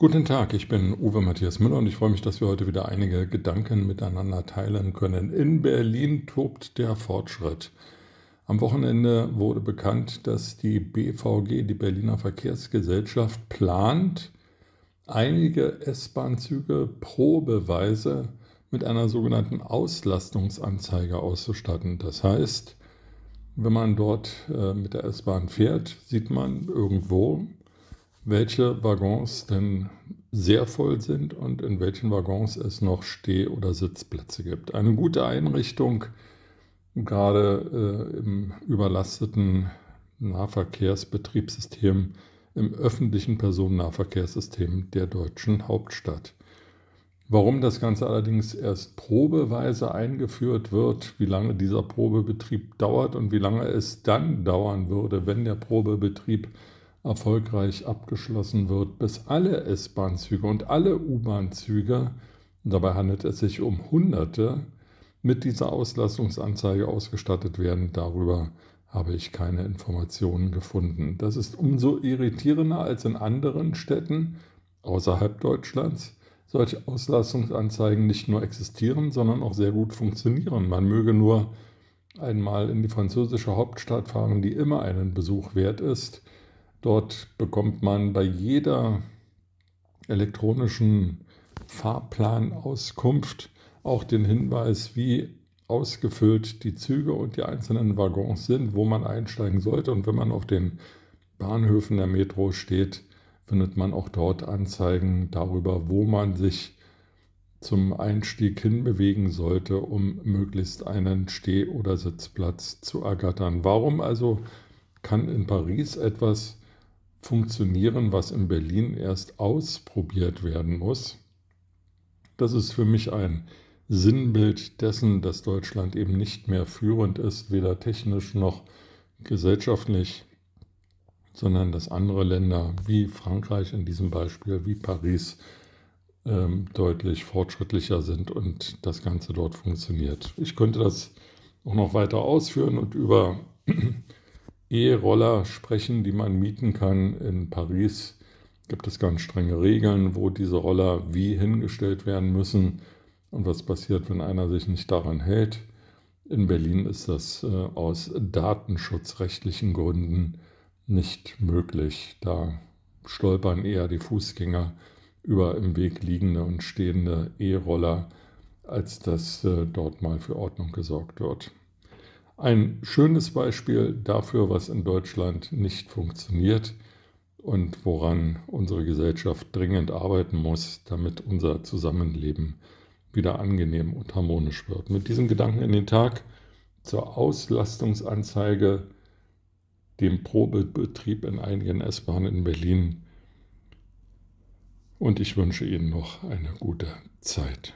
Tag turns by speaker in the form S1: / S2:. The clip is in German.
S1: Guten Tag, ich bin Uwe Matthias Müller und ich freue mich, dass wir heute wieder einige Gedanken miteinander teilen können. In Berlin tobt der Fortschritt. Am Wochenende wurde bekannt, dass die BVG, die Berliner Verkehrsgesellschaft, plant, einige S-Bahn-Züge probeweise mit einer sogenannten Auslastungsanzeige auszustatten. Das heißt, wenn man dort äh, mit der S-Bahn fährt, sieht man irgendwo, welche Waggons denn sehr voll sind und in welchen Waggons es noch Steh- oder Sitzplätze gibt. Eine gute Einrichtung, gerade äh, im überlasteten Nahverkehrsbetriebssystem, im öffentlichen Personennahverkehrssystem der deutschen Hauptstadt. Warum das Ganze allerdings erst probeweise eingeführt wird, wie lange dieser Probebetrieb dauert und wie lange es dann dauern würde, wenn der Probebetrieb erfolgreich abgeschlossen wird, bis alle S-Bahn-Züge und alle U-Bahn-Züge, dabei handelt es sich um Hunderte, mit dieser Auslastungsanzeige ausgestattet werden. Darüber habe ich keine Informationen gefunden. Das ist umso irritierender als in anderen Städten außerhalb Deutschlands solche Auslastungsanzeigen nicht nur existieren, sondern auch sehr gut funktionieren. Man möge nur einmal in die französische Hauptstadt fahren, die immer einen Besuch wert ist. Dort bekommt man bei jeder elektronischen Fahrplanauskunft auch den Hinweis, wie ausgefüllt die Züge und die einzelnen Waggons sind, wo man einsteigen sollte. Und wenn man auf den Bahnhöfen der Metro steht, findet man auch dort Anzeigen darüber, wo man sich zum Einstieg hinbewegen sollte, um möglichst einen Steh- oder Sitzplatz zu ergattern. Warum also kann in Paris etwas funktionieren, was in Berlin erst ausprobiert werden muss. Das ist für mich ein Sinnbild dessen, dass Deutschland eben nicht mehr führend ist, weder technisch noch gesellschaftlich, sondern dass andere Länder wie Frankreich in diesem Beispiel, wie Paris, ähm, deutlich fortschrittlicher sind und das Ganze dort funktioniert. Ich könnte das auch noch weiter ausführen und über E-Roller sprechen, die man mieten kann. In Paris gibt es ganz strenge Regeln, wo diese Roller wie hingestellt werden müssen und was passiert, wenn einer sich nicht daran hält. In Berlin ist das äh, aus datenschutzrechtlichen Gründen nicht möglich. Da stolpern eher die Fußgänger über im Weg liegende und stehende E-Roller, als dass äh, dort mal für Ordnung gesorgt wird. Ein schönes Beispiel dafür, was in Deutschland nicht funktioniert und woran unsere Gesellschaft dringend arbeiten muss, damit unser Zusammenleben wieder angenehm und harmonisch wird. Mit diesem Gedanken in den Tag zur Auslastungsanzeige, dem Probebetrieb in einigen S-Bahnen in Berlin und ich wünsche Ihnen noch eine gute Zeit.